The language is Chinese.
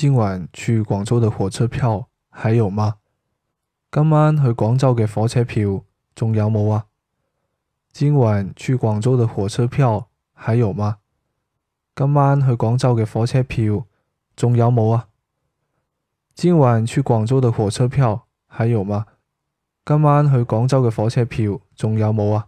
今晚去广州的火车票还有吗？今晚去广州嘅火车票仲有冇啊？今晚去广州的火车票还有吗？今晚去广州嘅火车票仲有冇啊？今晚去广州的火车票还有吗？今晚去广州嘅火车票仲有冇啊？